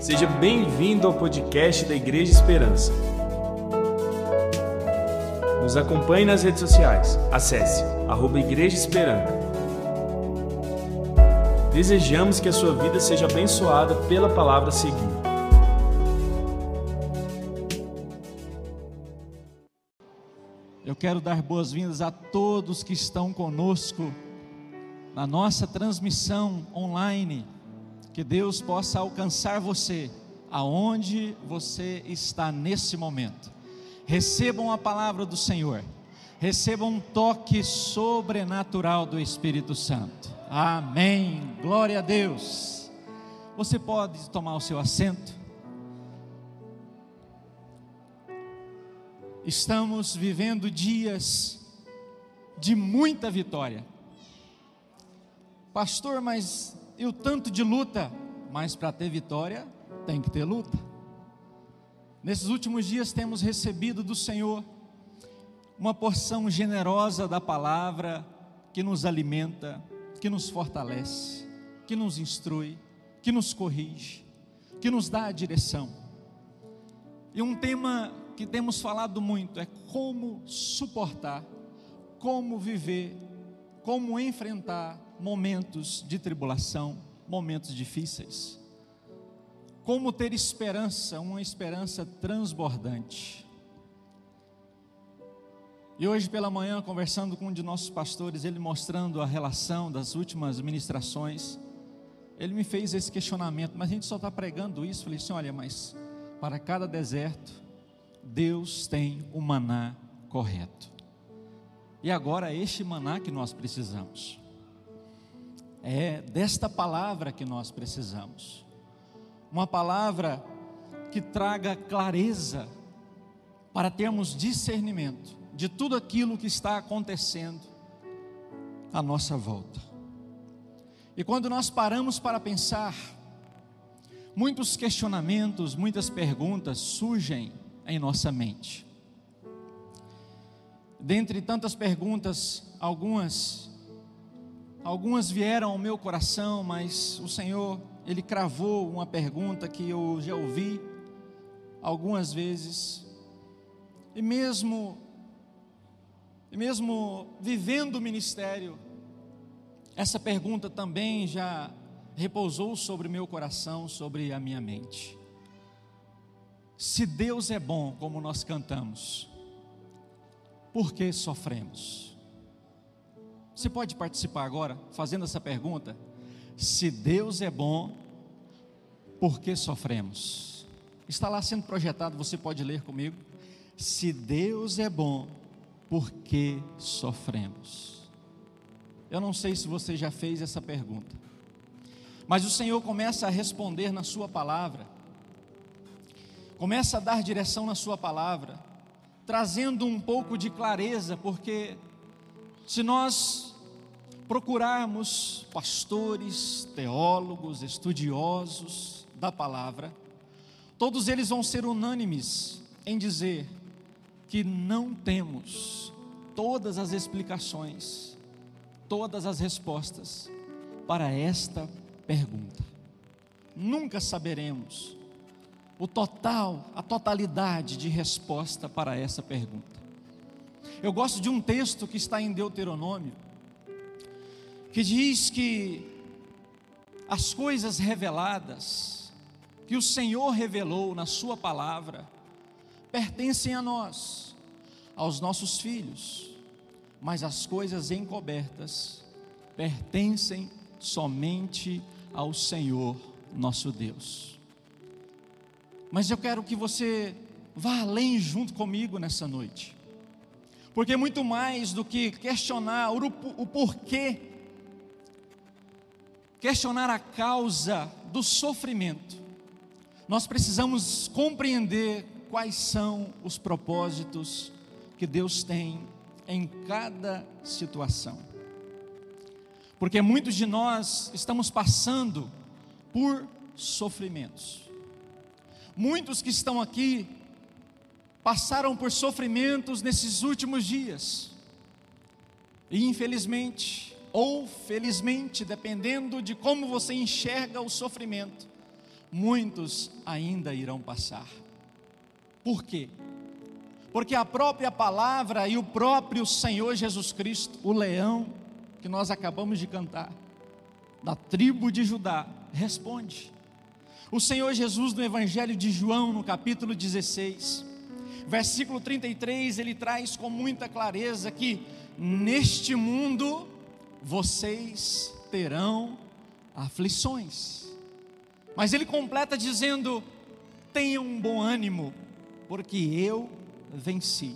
Seja bem-vindo ao podcast da Igreja Esperança. Nos acompanhe nas redes sociais. Acesse arroba Igreja Esperança. Desejamos que a sua vida seja abençoada pela palavra a seguir. Eu quero dar boas-vindas a todos que estão conosco na nossa transmissão online. Que Deus possa alcançar você aonde você está nesse momento. Recebam a palavra do Senhor. Recebam um toque sobrenatural do Espírito Santo. Amém. Glória a Deus. Você pode tomar o seu assento. Estamos vivendo dias de muita vitória. Pastor, mas e o tanto de luta? Mas para ter vitória, tem que ter luta. Nesses últimos dias temos recebido do Senhor uma porção generosa da palavra que nos alimenta, que nos fortalece, que nos instrui, que nos corrige, que nos dá a direção. E um tema que temos falado muito é como suportar, como viver, como enfrentar momentos de tribulação, momentos difíceis. Como ter esperança, uma esperança transbordante. E hoje pela manhã, conversando com um de nossos pastores, ele mostrando a relação das últimas ministrações, ele me fez esse questionamento, mas a gente só está pregando isso. Falei assim: olha, mas para cada deserto, Deus tem o maná correto. E agora é este maná que nós precisamos. É desta palavra que nós precisamos. Uma palavra que traga clareza para termos discernimento de tudo aquilo que está acontecendo à nossa volta. E quando nós paramos para pensar, muitos questionamentos, muitas perguntas surgem em nossa mente. Dentre tantas perguntas, algumas Algumas vieram ao meu coração, mas o Senhor, Ele cravou uma pergunta que eu já ouvi algumas vezes, e mesmo, e mesmo vivendo o ministério, essa pergunta também já repousou sobre meu coração, sobre a minha mente. Se Deus é bom, como nós cantamos, por que sofremos? Você pode participar agora fazendo essa pergunta? Se Deus é bom, por que sofremos? Está lá sendo projetado, você pode ler comigo. Se Deus é bom, por que sofremos? Eu não sei se você já fez essa pergunta, mas o Senhor começa a responder na Sua palavra, começa a dar direção na Sua palavra, trazendo um pouco de clareza, porque se nós procurarmos pastores, teólogos, estudiosos da palavra, todos eles vão ser unânimes em dizer que não temos todas as explicações, todas as respostas para esta pergunta. Nunca saberemos o total, a totalidade de resposta para essa pergunta. Eu gosto de um texto que está em Deuteronômio, que diz que as coisas reveladas, que o Senhor revelou na Sua palavra, pertencem a nós, aos nossos filhos, mas as coisas encobertas pertencem somente ao Senhor nosso Deus. Mas eu quero que você vá além junto comigo nessa noite, porque muito mais do que questionar o, porquê questionar a causa do sofrimento, nós precisamos compreender quais são os propósitos que Deus tem em cada situação. Porque muitos de nós estamos passando por sofrimentos. Muitos que estão aqui passaram por sofrimentos nesses últimos dias. E infelizmente, ou felizmente, dependendo de como você enxerga o sofrimento, muitos ainda irão passar. Por quê? Porque a própria palavra e o próprio Senhor Jesus Cristo, o leão que nós acabamos de cantar, da tribo de Judá, responde. O Senhor Jesus, no Evangelho de João, no capítulo 16, versículo 33, ele traz com muita clareza que neste mundo vocês terão aflições. Mas ele completa dizendo: tenham um bom ânimo, porque eu venci.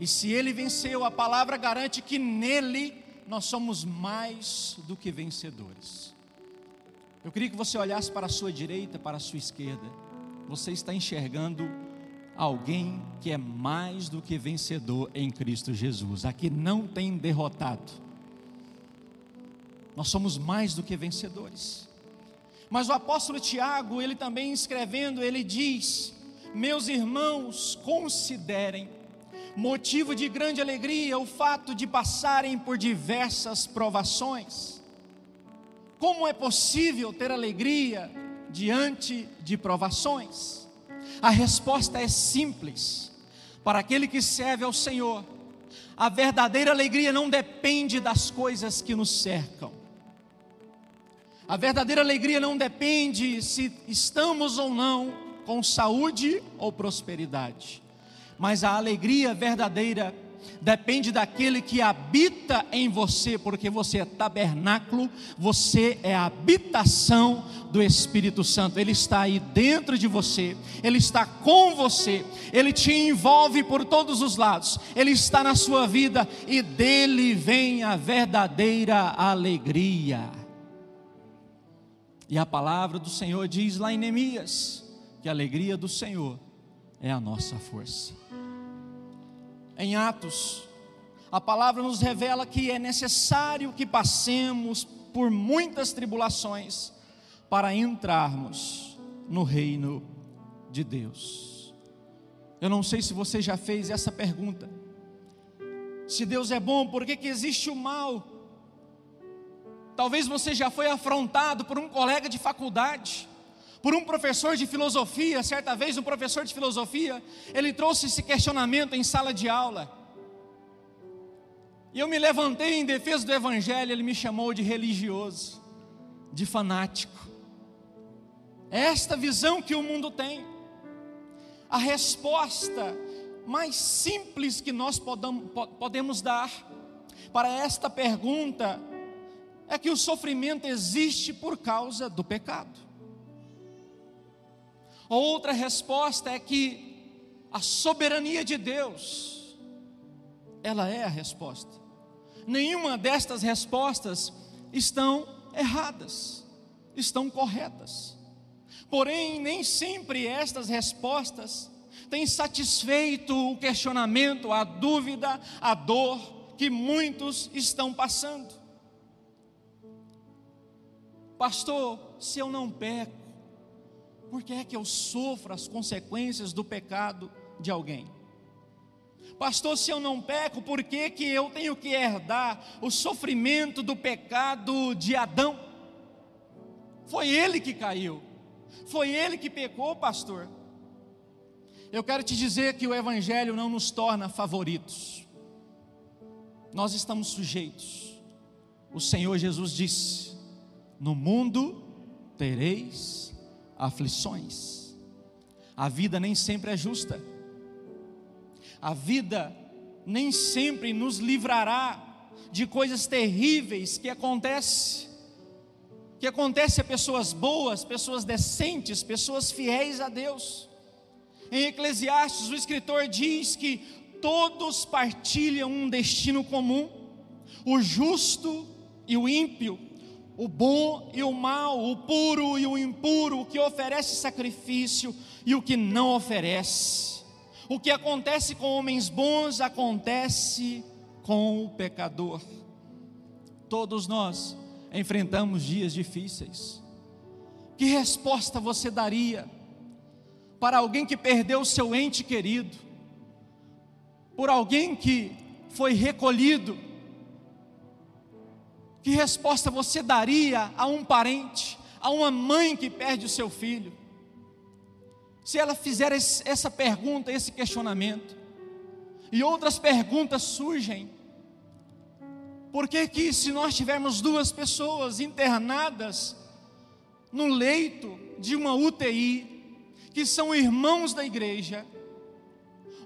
E se ele venceu, a palavra garante que nele nós somos mais do que vencedores. Eu queria que você olhasse para a sua direita, para a sua esquerda. Você está enxergando alguém que é mais do que vencedor em Cristo Jesus. Aqui não tem derrotado. Nós somos mais do que vencedores. Mas o apóstolo Tiago, ele também escrevendo, ele diz: Meus irmãos, considerem motivo de grande alegria o fato de passarem por diversas provações. Como é possível ter alegria diante de provações? A resposta é simples. Para aquele que serve ao Senhor, a verdadeira alegria não depende das coisas que nos cercam. A verdadeira alegria não depende se estamos ou não com saúde ou prosperidade mas a alegria verdadeira depende daquele que habita em você, porque você é tabernáculo, você é a habitação do Espírito Santo. Ele está aí dentro de você, ele está com você, ele te envolve por todos os lados, ele está na sua vida e dele vem a verdadeira alegria. E a palavra do Senhor diz lá em Neemias que a alegria do Senhor é a nossa força em Atos, a palavra nos revela que é necessário que passemos por muitas tribulações para entrarmos no reino de Deus. Eu não sei se você já fez essa pergunta. Se Deus é bom, por que, que existe o mal? Talvez você já foi afrontado por um colega de faculdade por um professor de filosofia, certa vez um professor de filosofia, ele trouxe esse questionamento em sala de aula. E eu me levantei em defesa do evangelho, ele me chamou de religioso, de fanático. É esta visão que o mundo tem. A resposta mais simples que nós podemos dar para esta pergunta é que o sofrimento existe por causa do pecado. Outra resposta é que a soberania de Deus, ela é a resposta. Nenhuma destas respostas estão erradas, estão corretas. Porém, nem sempre estas respostas têm satisfeito o questionamento, a dúvida, a dor que muitos estão passando. Pastor, se eu não peco, por que é que eu sofro as consequências do pecado de alguém? Pastor, se eu não peco, por que, que eu tenho que herdar o sofrimento do pecado de Adão? Foi ele que caiu, foi ele que pecou, pastor. Eu quero te dizer que o Evangelho não nos torna favoritos, nós estamos sujeitos. O Senhor Jesus disse: No mundo tereis aflições. A vida nem sempre é justa. A vida nem sempre nos livrará de coisas terríveis que acontecem. Que acontece a pessoas boas, pessoas decentes, pessoas fiéis a Deus. Em Eclesiastes, o escritor diz que todos partilham um destino comum. O justo e o ímpio o bom e o mal, o puro e o impuro, o que oferece sacrifício e o que não oferece. O que acontece com homens bons acontece com o pecador. Todos nós enfrentamos dias difíceis. Que resposta você daria para alguém que perdeu seu ente querido? Por alguém que foi recolhido que resposta você daria a um parente, a uma mãe que perde o seu filho, se ela fizer essa pergunta, esse questionamento, e outras perguntas surgem, por que que se nós tivermos duas pessoas internadas no leito de uma UTI, que são irmãos da igreja,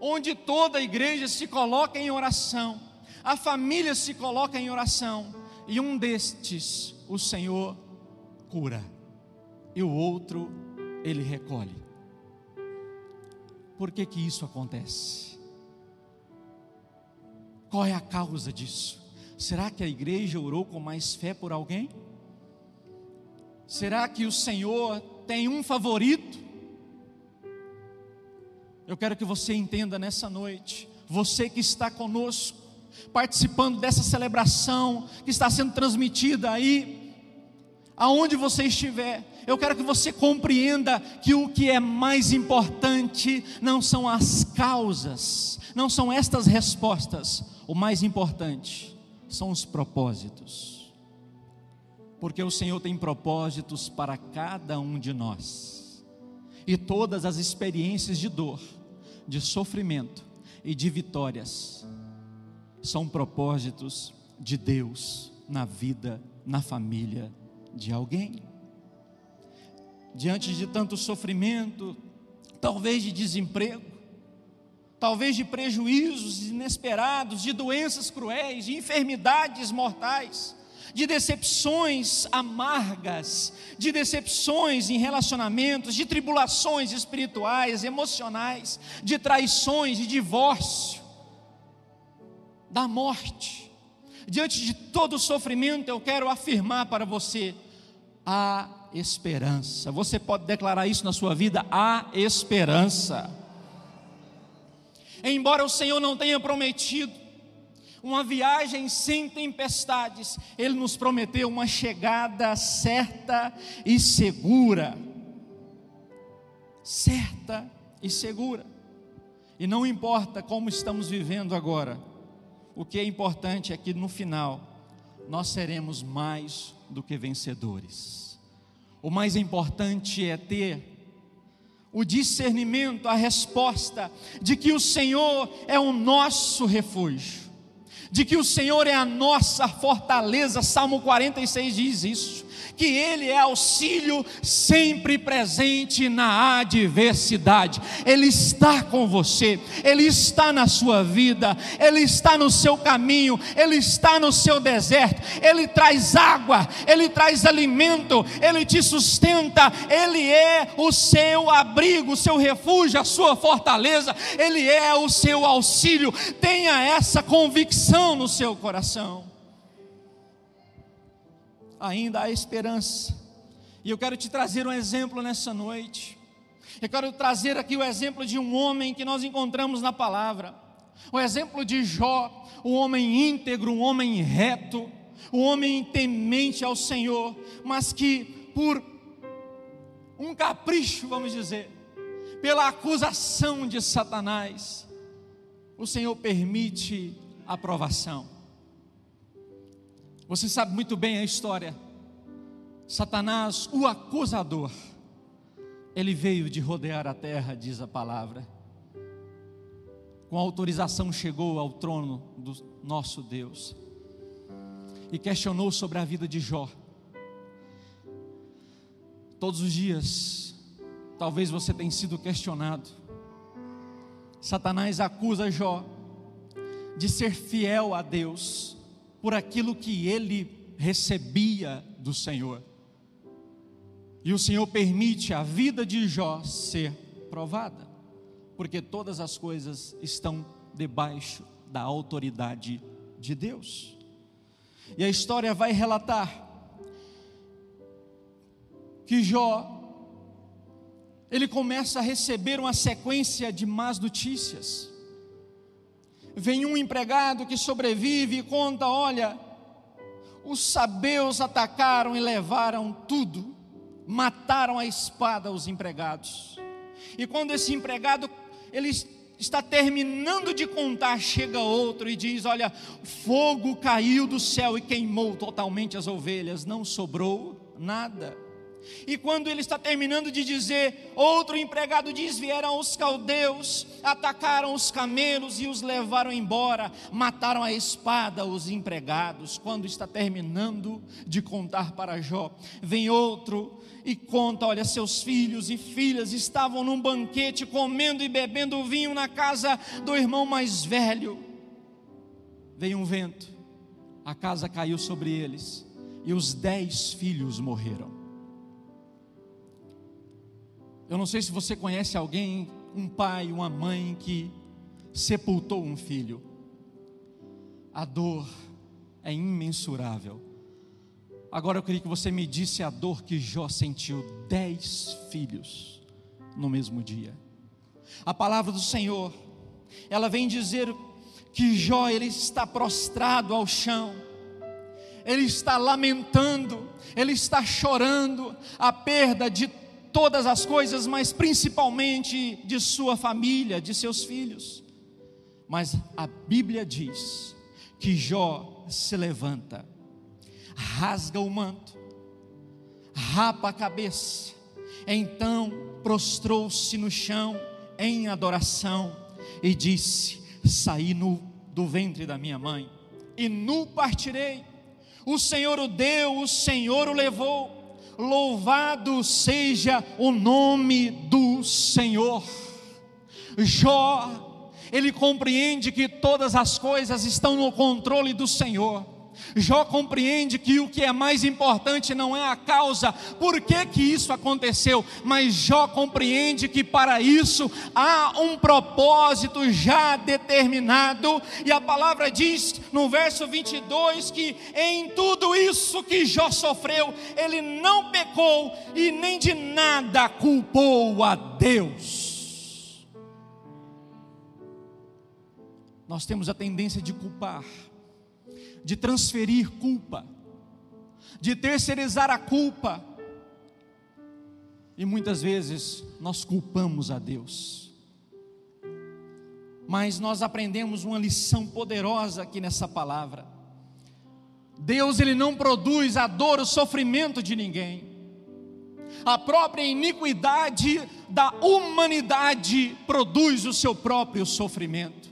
onde toda a igreja se coloca em oração, a família se coloca em oração, e um destes o Senhor cura, e o outro ele recolhe. Por que que isso acontece? Qual é a causa disso? Será que a igreja orou com mais fé por alguém? Será que o Senhor tem um favorito? Eu quero que você entenda nessa noite, você que está conosco, participando dessa celebração que está sendo transmitida aí, aonde você estiver, eu quero que você compreenda que o que é mais importante não são as causas, não são estas respostas, o mais importante são os propósitos. Porque o Senhor tem propósitos para cada um de nós. E todas as experiências de dor, de sofrimento e de vitórias são propósitos de Deus na vida, na família de alguém. Diante de tanto sofrimento, talvez de desemprego, talvez de prejuízos inesperados, de doenças cruéis, de enfermidades mortais, de decepções amargas, de decepções em relacionamentos, de tribulações espirituais, emocionais, de traições, de divórcio, da morte. Diante de todo sofrimento, eu quero afirmar para você: a esperança. Você pode declarar isso na sua vida? A esperança embora o Senhor não tenha prometido uma viagem sem tempestades, Ele nos prometeu uma chegada certa e segura. Certa e segura. E não importa como estamos vivendo agora, o que é importante é que no final nós seremos mais do que vencedores. O mais importante é ter o discernimento, a resposta de que o Senhor é o nosso refúgio, de que o Senhor é a nossa fortaleza. Salmo 46 diz isso que Ele é auxílio sempre presente na adversidade. Ele está com você, Ele está na sua vida, Ele está no seu caminho, Ele está no seu deserto, Ele traz água, Ele traz alimento, Ele te sustenta, Ele é o seu abrigo, o seu refúgio, a sua fortaleza, Ele é o seu auxílio. Tenha essa convicção no seu coração ainda há esperança. E eu quero te trazer um exemplo nessa noite. Eu quero trazer aqui o exemplo de um homem que nós encontramos na palavra. O exemplo de Jó, um homem íntegro, um homem reto, um homem temente ao Senhor, mas que por um capricho, vamos dizer, pela acusação de Satanás, o Senhor permite a aprovação. Você sabe muito bem a história. Satanás, o acusador, ele veio de rodear a terra, diz a palavra. Com autorização chegou ao trono do nosso Deus e questionou sobre a vida de Jó. Todos os dias, talvez você tenha sido questionado. Satanás acusa Jó de ser fiel a Deus por aquilo que ele recebia do Senhor. E o Senhor permite a vida de Jó ser provada, porque todas as coisas estão debaixo da autoridade de Deus. E a história vai relatar que Jó ele começa a receber uma sequência de más notícias vem um empregado que sobrevive e conta: olha, os sabeus atacaram e levaram tudo, mataram a espada os empregados. E quando esse empregado ele está terminando de contar, chega outro e diz: Olha, fogo caiu do céu e queimou totalmente as ovelhas, não sobrou nada. E quando ele está terminando de dizer, outro empregado diz: Vieram os caldeus, atacaram os camelos e os levaram embora, mataram a espada os empregados. Quando está terminando de contar para Jó, vem outro e conta: Olha, seus filhos e filhas estavam num banquete, comendo e bebendo vinho na casa do irmão mais velho. Veio um vento, a casa caiu sobre eles e os dez filhos morreram. Eu não sei se você conhece alguém, um pai, uma mãe que sepultou um filho. A dor é imensurável. Agora eu queria que você me disse a dor que Jó sentiu: dez filhos no mesmo dia. A palavra do Senhor, ela vem dizer que Jó ele está prostrado ao chão, ele está lamentando, ele está chorando a perda de todas as coisas, mas principalmente de sua família, de seus filhos. Mas a Bíblia diz que Jó se levanta, rasga o manto, rapa a cabeça, então prostrou-se no chão em adoração e disse: Saí nu do ventre da minha mãe, e nu partirei. O Senhor o deu, o Senhor o levou louvado seja o nome do Senhor. Jó, ele compreende que todas as coisas estão no controle do Senhor. Jó compreende que o que é mais importante não é a causa, por que, que isso aconteceu, mas Jó compreende que para isso há um propósito já determinado, e a palavra diz no verso 22 que em tudo isso que Jó sofreu, ele não pecou e nem de nada culpou a Deus. Nós temos a tendência de culpar de transferir culpa, de terceirizar a culpa. E muitas vezes nós culpamos a Deus. Mas nós aprendemos uma lição poderosa aqui nessa palavra. Deus ele não produz a dor, o sofrimento de ninguém. A própria iniquidade da humanidade produz o seu próprio sofrimento.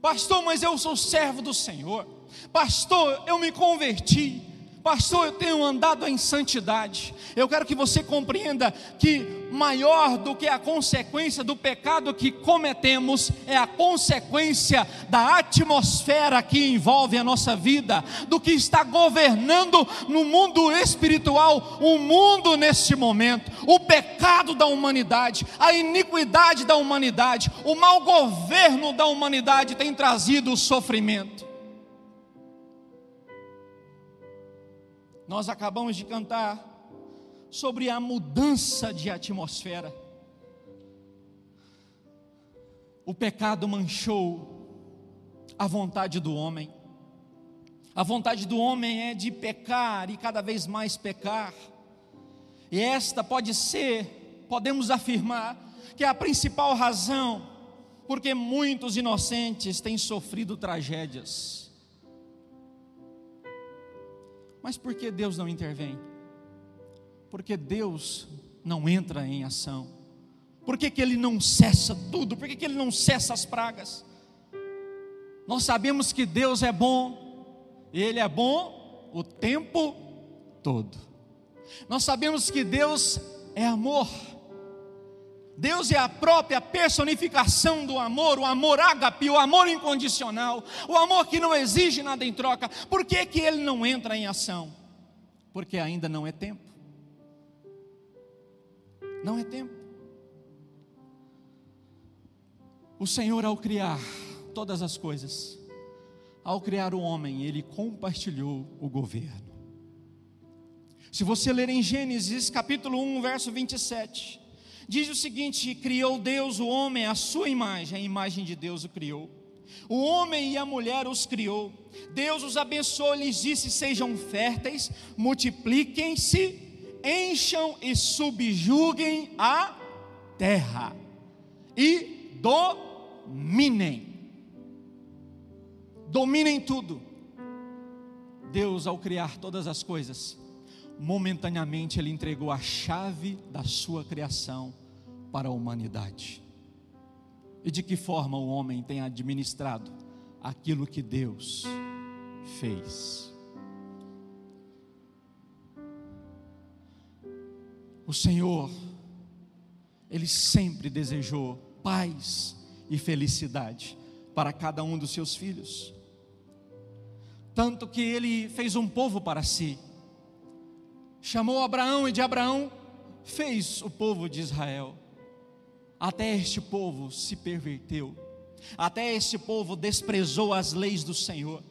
Pastor, mas eu sou servo do Senhor. Pastor, eu me converti. Pastor, eu tenho andado em santidade. Eu quero que você compreenda que maior do que a consequência do pecado que cometemos é a consequência da atmosfera que envolve a nossa vida, do que está governando no mundo espiritual, o mundo neste momento, o pecado da humanidade, a iniquidade da humanidade, o mau governo da humanidade tem trazido sofrimento. Nós acabamos de cantar sobre a mudança de atmosfera. O pecado manchou a vontade do homem. A vontade do homem é de pecar e cada vez mais pecar. E esta pode ser, podemos afirmar, que é a principal razão porque muitos inocentes têm sofrido tragédias. Mas por que Deus não intervém? Porque Deus não entra em ação. Por que, que Ele não cessa tudo? Por que, que Ele não cessa as pragas? Nós sabemos que Deus é bom, Ele é bom o tempo todo. Nós sabemos que Deus é amor. Deus é a própria personificação do amor, o amor ágape, o amor incondicional, o amor que não exige nada em troca. Por que, que ele não entra em ação? Porque ainda não é tempo. Não é tempo. O Senhor, ao criar todas as coisas, ao criar o homem, ele compartilhou o governo. Se você ler em Gênesis capítulo 1, verso 27, Diz o seguinte: criou Deus o homem à sua imagem, a imagem de Deus o criou. O homem e a mulher os criou. Deus os abençoou lhes disse: Sejam férteis, multipliquem-se, encham e subjuguem a terra e dominem. Dominem tudo. Deus, ao criar todas as coisas, momentaneamente ele entregou a chave da sua criação para a humanidade. E de que forma o homem tem administrado aquilo que Deus fez? O Senhor, Ele sempre desejou paz e felicidade para cada um dos seus filhos. Tanto que Ele fez um povo para si, chamou Abraão e de Abraão fez o povo de Israel. Até este povo se perverteu, até este povo desprezou as leis do Senhor.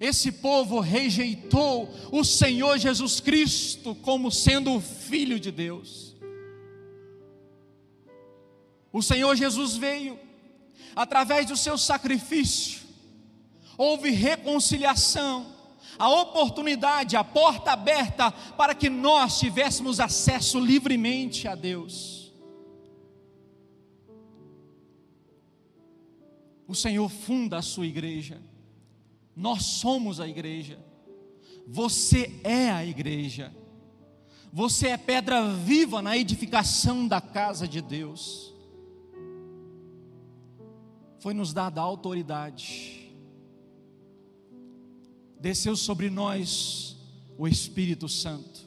Esse povo rejeitou o Senhor Jesus Cristo como sendo o Filho de Deus. O Senhor Jesus veio, através do seu sacrifício, houve reconciliação, a oportunidade, a porta aberta para que nós tivéssemos acesso livremente a Deus. O Senhor funda a sua igreja, nós somos a igreja, você é a igreja, você é pedra viva na edificação da casa de Deus. Foi nos dada a autoridade desceu sobre nós o Espírito Santo,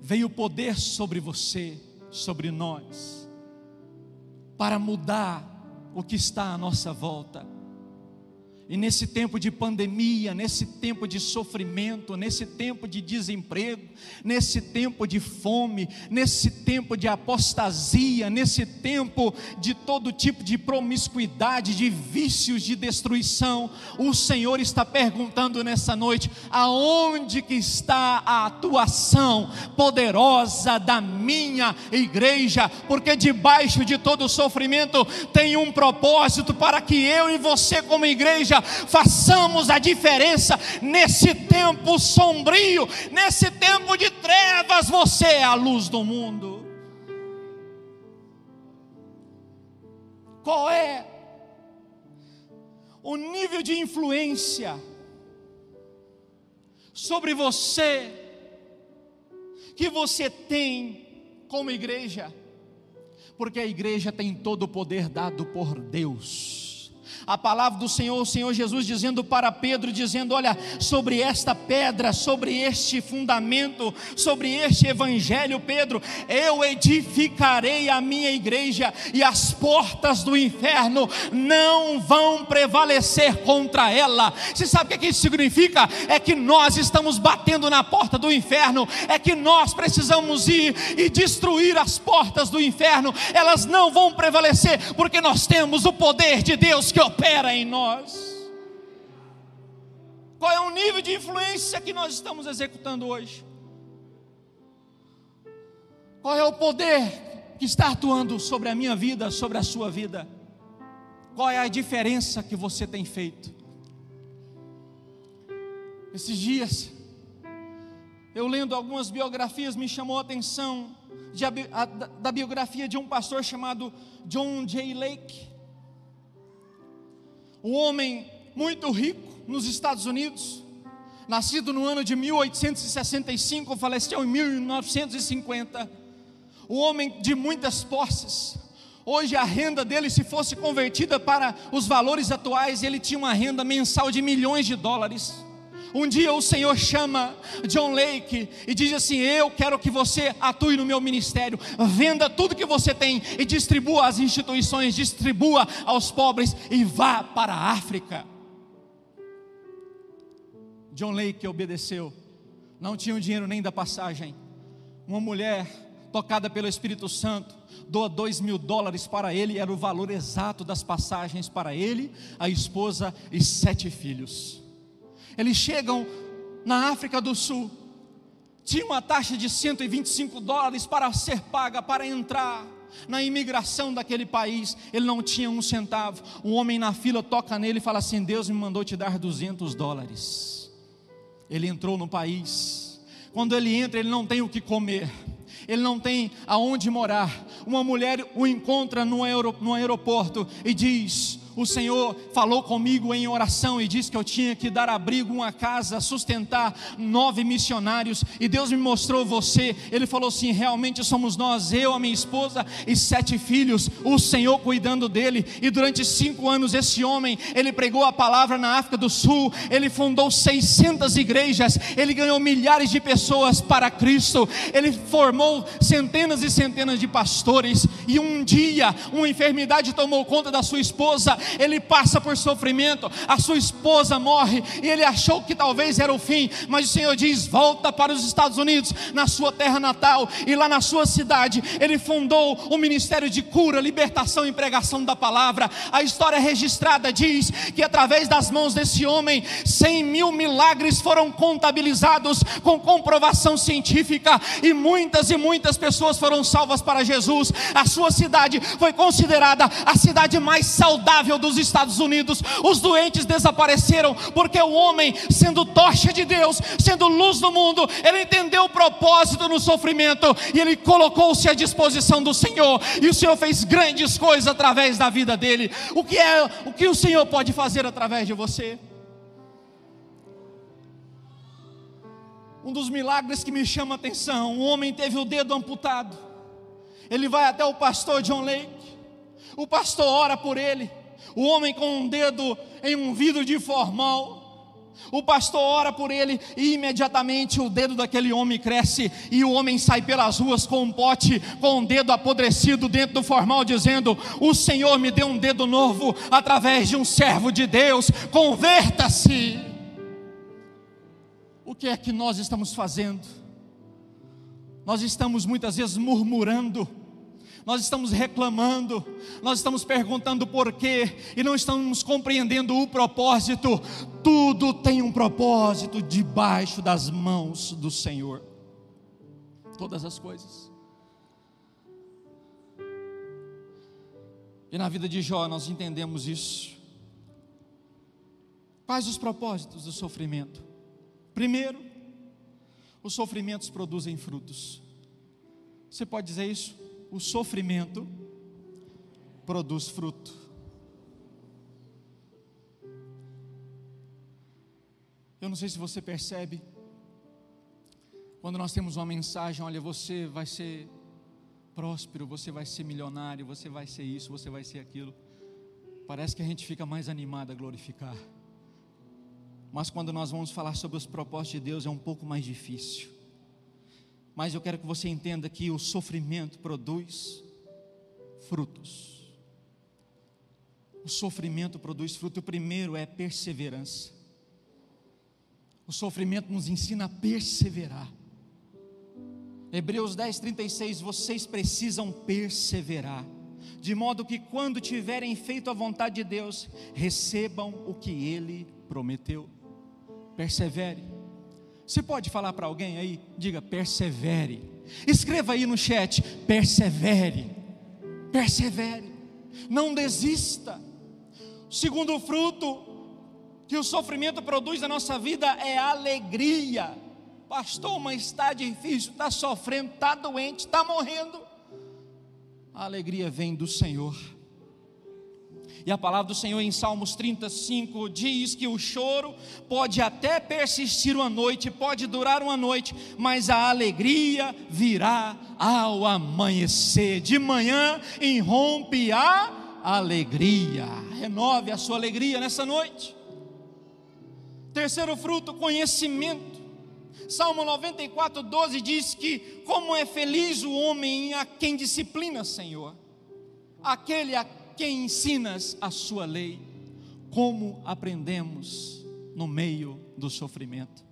veio poder sobre você, sobre nós, para mudar o que está à nossa volta. E nesse tempo de pandemia, nesse tempo de sofrimento, nesse tempo de desemprego, nesse tempo de fome, nesse tempo de apostasia, nesse tempo de todo tipo de promiscuidade, de vícios, de destruição, o Senhor está perguntando nessa noite: aonde que está a atuação poderosa da minha igreja? Porque debaixo de todo sofrimento tem um propósito para que eu e você como igreja façamos a diferença nesse tempo sombrio, nesse tempo de trevas. Você é a luz do mundo. Qual é o nível de influência sobre você que você tem como igreja? Porque a igreja tem todo o poder dado por Deus a palavra do Senhor, o Senhor Jesus dizendo para Pedro, dizendo: Olha, sobre esta pedra, sobre este fundamento, sobre este evangelho, Pedro, eu edificarei a minha igreja, e as portas do inferno não vão prevalecer contra ela. Você sabe o que isso significa? É que nós estamos batendo na porta do inferno, é que nós precisamos ir e destruir as portas do inferno, elas não vão prevalecer, porque nós temos o poder de Deus que opera em nós. Qual é o nível de influência que nós estamos executando hoje? Qual é o poder que está atuando sobre a minha vida, sobre a sua vida? Qual é a diferença que você tem feito? Esses dias, eu lendo algumas biografias, me chamou a atenção de, a, da biografia de um pastor chamado John J. Lake um homem muito rico nos Estados Unidos, nascido no ano de 1865, faleceu em 1950. Um homem de muitas posses. Hoje a renda dele, se fosse convertida para os valores atuais, ele tinha uma renda mensal de milhões de dólares. Um dia o Senhor chama John Lake e diz assim: Eu quero que você atue no meu ministério, venda tudo que você tem e distribua às instituições, distribua aos pobres e vá para a África. John Lake obedeceu, não tinha o dinheiro nem da passagem. Uma mulher tocada pelo Espírito Santo, doa dois mil dólares para ele, era o valor exato das passagens para ele, a esposa e sete filhos. Eles chegam na África do Sul. Tinha uma taxa de 125 dólares para ser paga para entrar na imigração daquele país. Ele não tinha um centavo. Um homem na fila toca nele e fala assim: Deus me mandou te dar 200 dólares. Ele entrou no país. Quando ele entra, ele não tem o que comer ele não tem aonde morar. Uma mulher o encontra no, aeroporto e diz: o Senhor falou comigo em oração e disse que eu tinha que dar abrigo, uma casa, sustentar nove missionários. E Deus me mostrou você. Ele falou assim: realmente somos nós, eu, a minha esposa e sete filhos, o Senhor cuidando dele. E durante cinco anos, esse homem, ele pregou a palavra na África do Sul, ele fundou 600 igrejas, ele ganhou milhares de pessoas para Cristo, ele formou centenas e centenas de pastores. E um dia, uma enfermidade tomou conta da sua esposa, ele passa por sofrimento, a sua esposa morre, e ele achou que talvez era o fim, mas o Senhor diz: volta para os Estados Unidos, na sua terra natal, e lá na sua cidade, ele fundou o ministério de cura, libertação e pregação da palavra. A história registrada diz que através das mãos desse homem, cem mil milagres foram contabilizados com comprovação científica, e muitas e muitas pessoas foram salvas para Jesus. A sua cidade foi considerada a cidade mais saudável dos Estados Unidos. Os doentes desapareceram porque o homem, sendo tocha de Deus, sendo luz do mundo, ele entendeu o propósito no sofrimento e ele colocou-se à disposição do Senhor. E o Senhor fez grandes coisas através da vida dele. O que é o que o Senhor pode fazer através de você? Um dos milagres que me chama a atenção: um homem teve o dedo amputado. Ele vai até o pastor John Lake. O pastor ora por ele. O homem com um dedo em um vidro de formal. O pastor ora por ele e imediatamente o dedo daquele homem cresce e o homem sai pelas ruas com um pote, com um dedo apodrecido dentro do formal, dizendo: O Senhor me deu um dedo novo através de um servo de Deus, converta-se. O que é que nós estamos fazendo? Nós estamos muitas vezes murmurando, nós estamos reclamando, nós estamos perguntando por quê e não estamos compreendendo o propósito. Tudo tem um propósito debaixo das mãos do Senhor. Todas as coisas. E na vida de Jó nós entendemos isso. Quais os propósitos do sofrimento? Primeiro, os sofrimentos produzem frutos. Você pode dizer isso? O sofrimento produz fruto. Eu não sei se você percebe, quando nós temos uma mensagem, olha, você vai ser próspero, você vai ser milionário, você vai ser isso, você vai ser aquilo. Parece que a gente fica mais animado a glorificar. Mas quando nós vamos falar sobre os propósitos de Deus é um pouco mais difícil. Mas eu quero que você entenda que o sofrimento produz frutos. O sofrimento produz fruto. O primeiro é perseverança. O sofrimento nos ensina a perseverar. Hebreus 10, 36, vocês precisam perseverar, de modo que quando tiverem feito a vontade de Deus, recebam o que Ele prometeu. Persevere. Você pode falar para alguém aí? Diga, persevere. Escreva aí no chat, persevere. Persevere. Não desista. O segundo fruto que o sofrimento produz na nossa vida é alegria. Pastor, mas está difícil, está sofrendo, está doente, está morrendo. A alegria vem do Senhor. E a palavra do Senhor em Salmos 35 diz que o choro pode até persistir uma noite, pode durar uma noite, mas a alegria virá ao amanhecer. De manhã irrompe a alegria. Renove a sua alegria nessa noite. Terceiro fruto, conhecimento. Salmo 94, 12 diz que como é feliz o homem a quem disciplina, Senhor. Aquele a quem ensinas a sua lei, como aprendemos no meio do sofrimento.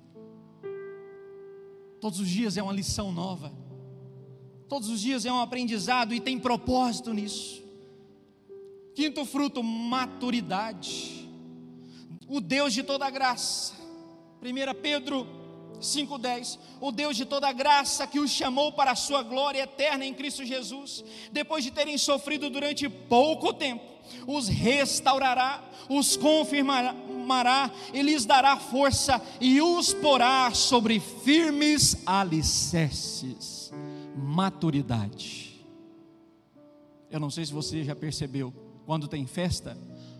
Todos os dias é uma lição nova, todos os dias é um aprendizado e tem propósito nisso. Quinto fruto, maturidade. O Deus de toda graça. 1 Pedro 5:10 O Deus de toda graça que os chamou para a sua glória eterna em Cristo Jesus, depois de terem sofrido durante pouco tempo, os restaurará, os confirmará e lhes dará força e os porá sobre firmes alicerces. Maturidade. Eu não sei se você já percebeu, quando tem festa,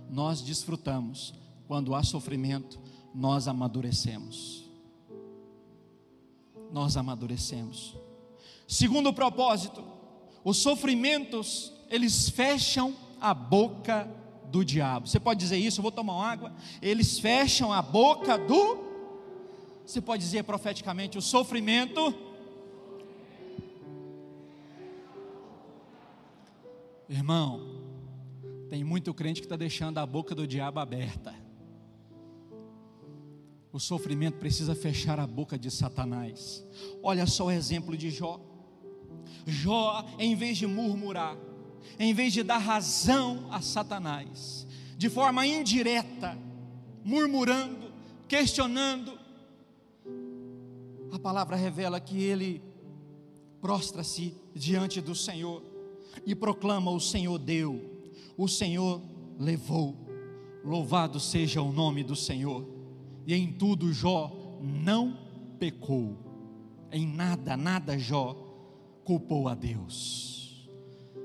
nós desfrutamos, quando há sofrimento, nós amadurecemos. Nós amadurecemos. Segundo propósito, os sofrimentos, eles fecham a boca do diabo. Você pode dizer isso? Eu vou tomar água. Eles fecham a boca do. Você pode dizer profeticamente: o sofrimento. Irmão, tem muito crente que está deixando a boca do diabo aberta. O sofrimento precisa fechar a boca de Satanás. Olha só o exemplo de Jó. Jó, em vez de murmurar, em vez de dar razão a Satanás, de forma indireta, murmurando, questionando, a palavra revela que ele prostra-se diante do Senhor e proclama: O Senhor deu, o Senhor levou, louvado seja o nome do Senhor. E em tudo Jó não pecou, em nada, nada Jó culpou a Deus.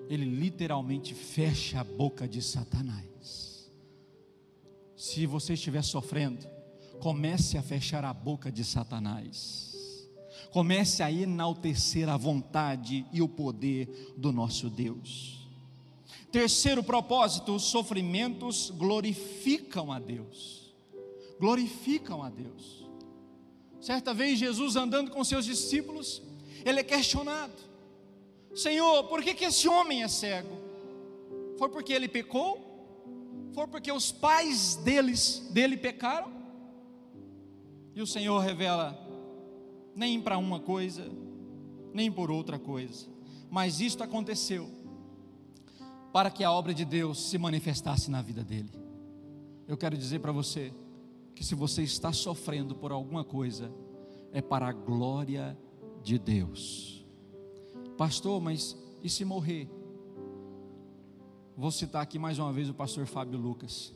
Ele literalmente fecha a boca de Satanás. Se você estiver sofrendo, comece a fechar a boca de Satanás. Comece a enaltecer a vontade e o poder do nosso Deus. Terceiro propósito: os sofrimentos glorificam a Deus. Glorificam a Deus. Certa vez, Jesus andando com seus discípulos, ele é questionado: Senhor, por que, que esse homem é cego? Foi porque ele pecou? Foi porque os pais deles, dele pecaram? E o Senhor revela: nem para uma coisa, nem por outra coisa, mas isto aconteceu para que a obra de Deus se manifestasse na vida dele. Eu quero dizer para você que se você está sofrendo por alguma coisa, é para a glória de Deus. Pastor, mas e se morrer? Vou citar aqui mais uma vez o pastor Fábio Lucas.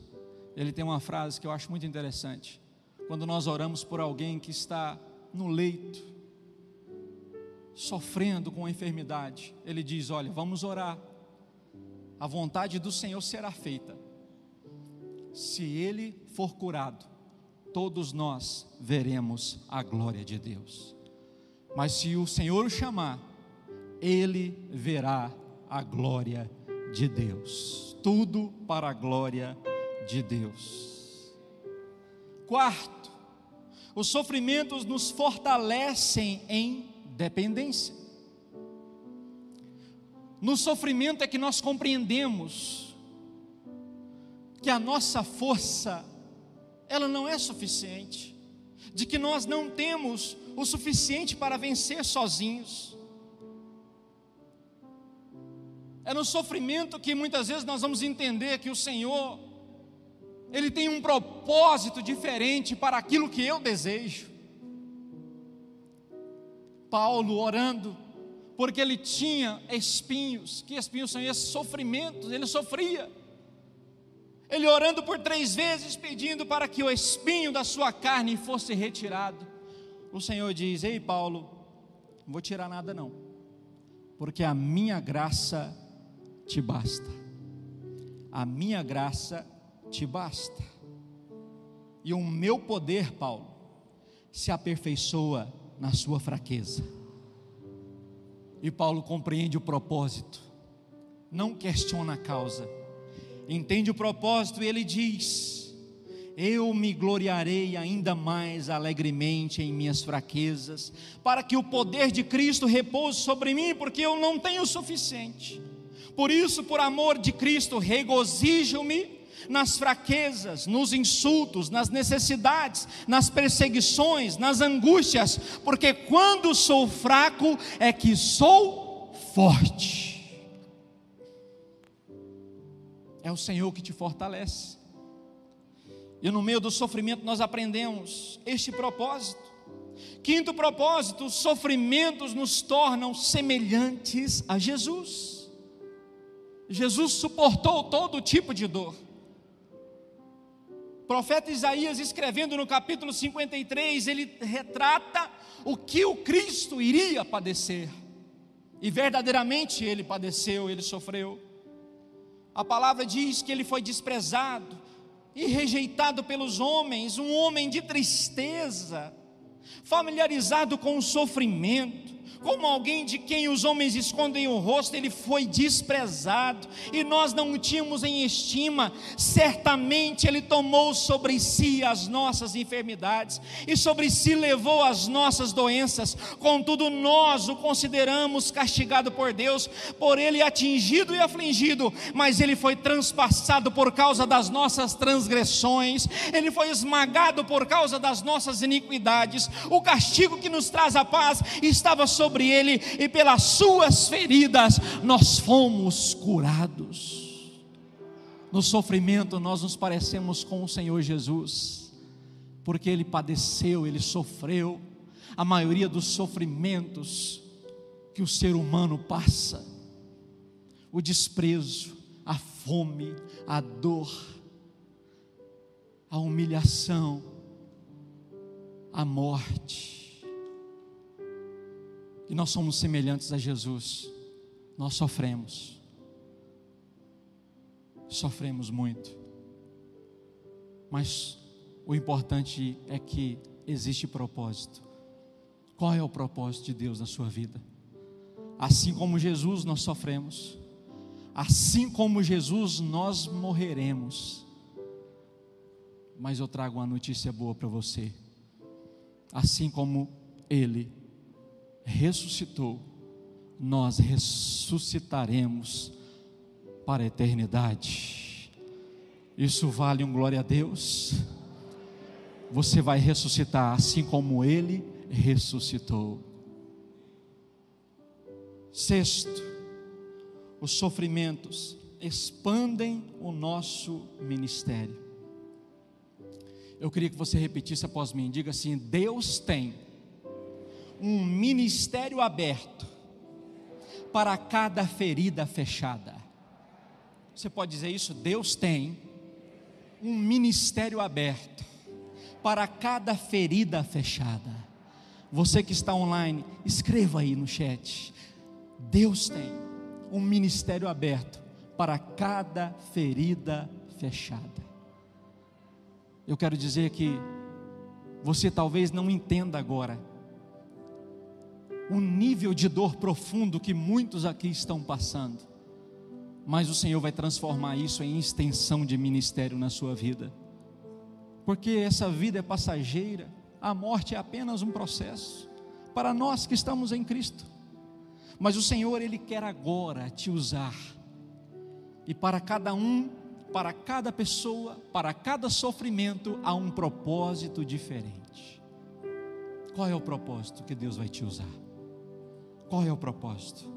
Ele tem uma frase que eu acho muito interessante. Quando nós oramos por alguém que está no leito, sofrendo com a enfermidade, ele diz: Olha, vamos orar. A vontade do Senhor será feita. Se ele for curado, todos nós veremos a glória de Deus. Mas se o Senhor o chamar, ele verá a glória de Deus. Tudo para a glória de Deus. Quarto, os sofrimentos nos fortalecem em dependência. No sofrimento é que nós compreendemos que a nossa força ela não é suficiente, de que nós não temos o suficiente para vencer sozinhos. É no sofrimento que muitas vezes nós vamos entender que o Senhor, Ele tem um propósito diferente para aquilo que eu desejo. Paulo orando, porque ele tinha espinhos, que espinhos são esses? Sofrimentos, ele sofria. Ele orando por três vezes, pedindo para que o espinho da sua carne fosse retirado. O Senhor diz: Ei, Paulo, não vou tirar nada não, porque a minha graça te basta. A minha graça te basta. E o meu poder, Paulo, se aperfeiçoa na sua fraqueza. E Paulo compreende o propósito, não questiona a causa, entende o propósito e ele diz: Eu me gloriarei ainda mais alegremente em minhas fraquezas, para que o poder de Cristo repouse sobre mim, porque eu não tenho o suficiente. Por isso, por amor de Cristo, regozijo-me nas fraquezas, nos insultos, nas necessidades, nas perseguições, nas angústias, porque quando sou fraco é que sou forte. É o Senhor que te fortalece. E no meio do sofrimento nós aprendemos este propósito. Quinto propósito: os sofrimentos nos tornam semelhantes a Jesus. Jesus suportou todo tipo de dor. O profeta Isaías, escrevendo no capítulo 53, ele retrata o que o Cristo iria padecer. E verdadeiramente ele padeceu, ele sofreu. A palavra diz que ele foi desprezado e rejeitado pelos homens, um homem de tristeza, familiarizado com o sofrimento como alguém de quem os homens escondem o rosto, ele foi desprezado e nós não o tínhamos em estima. Certamente ele tomou sobre si as nossas enfermidades e sobre si levou as nossas doenças. Contudo, nós o consideramos castigado por Deus, por ele atingido e afligido, mas ele foi transpassado por causa das nossas transgressões, ele foi esmagado por causa das nossas iniquidades. O castigo que nos traz a paz estava sobre sobre ele, e pelas suas feridas nós fomos curados. No sofrimento nós nos parecemos com o Senhor Jesus, porque ele padeceu, ele sofreu a maioria dos sofrimentos que o ser humano passa, o desprezo, a fome, a dor, a humilhação, a morte e nós somos semelhantes a Jesus, nós sofremos, sofremos muito, mas o importante é que existe propósito. Qual é o propósito de Deus na sua vida? Assim como Jesus, nós sofremos, assim como Jesus, nós morreremos. Mas eu trago uma notícia boa para você. Assim como Ele ressuscitou, nós ressuscitaremos para a eternidade. Isso vale um glória a Deus. Você vai ressuscitar assim como ele ressuscitou. Sexto, os sofrimentos expandem o nosso ministério. Eu queria que você repetisse após mim, diga assim: Deus tem um ministério aberto para cada ferida fechada. Você pode dizer isso? Deus tem um ministério aberto para cada ferida fechada. Você que está online, escreva aí no chat. Deus tem um ministério aberto para cada ferida fechada. Eu quero dizer que você talvez não entenda agora o nível de dor profundo que muitos aqui estão passando. Mas o Senhor vai transformar isso em extensão de ministério na sua vida. Porque essa vida é passageira, a morte é apenas um processo para nós que estamos em Cristo. Mas o Senhor ele quer agora te usar. E para cada um, para cada pessoa, para cada sofrimento há um propósito diferente. Qual é o propósito que Deus vai te usar? Qual é o propósito?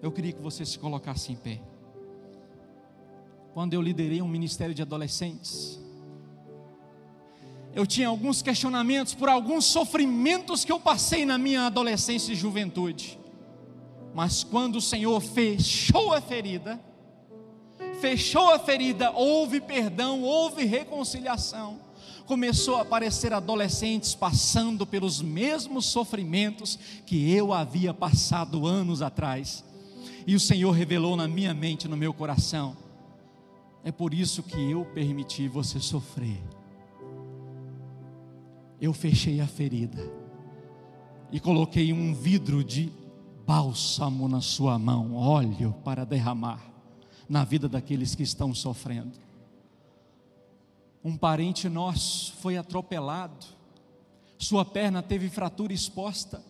Eu queria que você se colocasse em pé. Quando eu liderei um ministério de adolescentes, eu tinha alguns questionamentos por alguns sofrimentos que eu passei na minha adolescência e juventude. Mas quando o Senhor fechou a ferida, fechou a ferida, houve perdão, houve reconciliação começou a aparecer adolescentes passando pelos mesmos sofrimentos que eu havia passado anos atrás. E o Senhor revelou na minha mente, no meu coração: é por isso que eu permiti você sofrer. Eu fechei a ferida e coloquei um vidro de bálsamo na sua mão, óleo para derramar na vida daqueles que estão sofrendo um parente nosso foi atropelado, sua perna teve fratura exposta,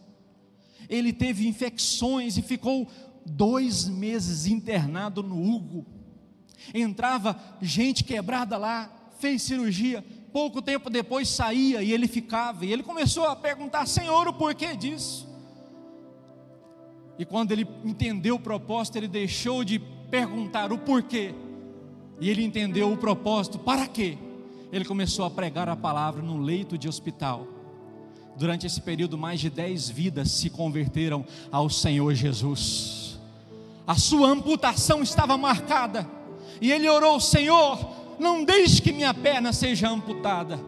ele teve infecções e ficou dois meses internado no Hugo. Entrava gente quebrada lá, fez cirurgia, pouco tempo depois saía e ele ficava. E ele começou a perguntar: Senhor, o porquê disso? E quando ele entendeu o propósito, ele deixou de perguntar o porquê. E ele entendeu o propósito, para quê? Ele começou a pregar a palavra no leito de hospital. Durante esse período, mais de dez vidas se converteram ao Senhor Jesus. A sua amputação estava marcada, e ele orou: Senhor, não deixe que minha perna seja amputada.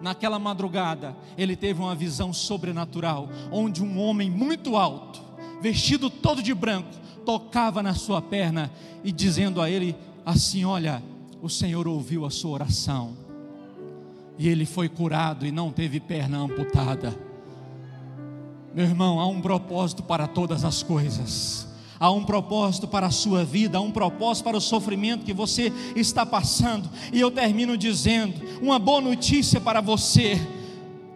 Naquela madrugada, ele teve uma visão sobrenatural, onde um homem muito alto, vestido todo de branco, tocava na sua perna e dizendo a ele assim: Olha, o Senhor ouviu a sua oração, e ele foi curado e não teve perna amputada. Meu irmão, há um propósito para todas as coisas. Há um propósito para a sua vida, há um propósito para o sofrimento que você está passando. E eu termino dizendo: uma boa notícia para você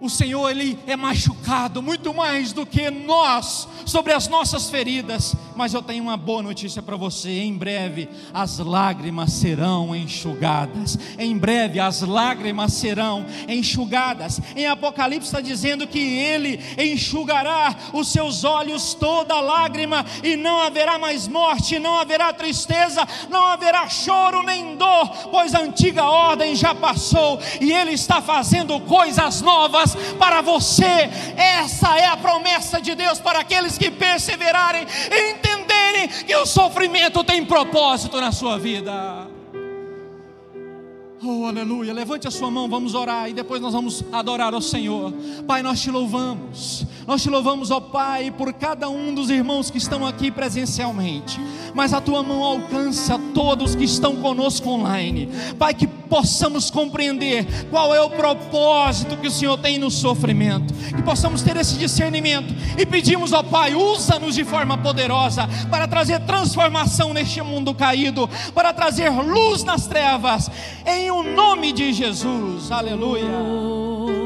o Senhor ele é machucado muito mais do que nós sobre as nossas feridas. Mas eu tenho uma boa notícia para você: em breve as lágrimas serão enxugadas. Em breve as lágrimas serão enxugadas. Em Apocalipse está dizendo que Ele enxugará os seus olhos toda lágrima e não haverá mais morte, não haverá tristeza, não haverá choro nem dor, pois a antiga ordem já passou e Ele está fazendo coisas novas para você. Essa é a promessa de Deus para aqueles que perseverarem e entenderem que o sofrimento tem propósito na sua vida. Oh, aleluia. Levante a sua mão, vamos orar e depois nós vamos adorar ao Senhor. Pai, nós te louvamos. Nós te louvamos, ó Pai, por cada um dos irmãos que estão aqui presencialmente. Mas a tua mão alcança todos que estão conosco online. Pai, que possamos compreender qual é o propósito que o Senhor tem no sofrimento. Que possamos ter esse discernimento e pedimos, ó Pai, usa-nos de forma poderosa para trazer transformação neste mundo caído, para trazer luz nas trevas. Em o nome de Jesus. Aleluia.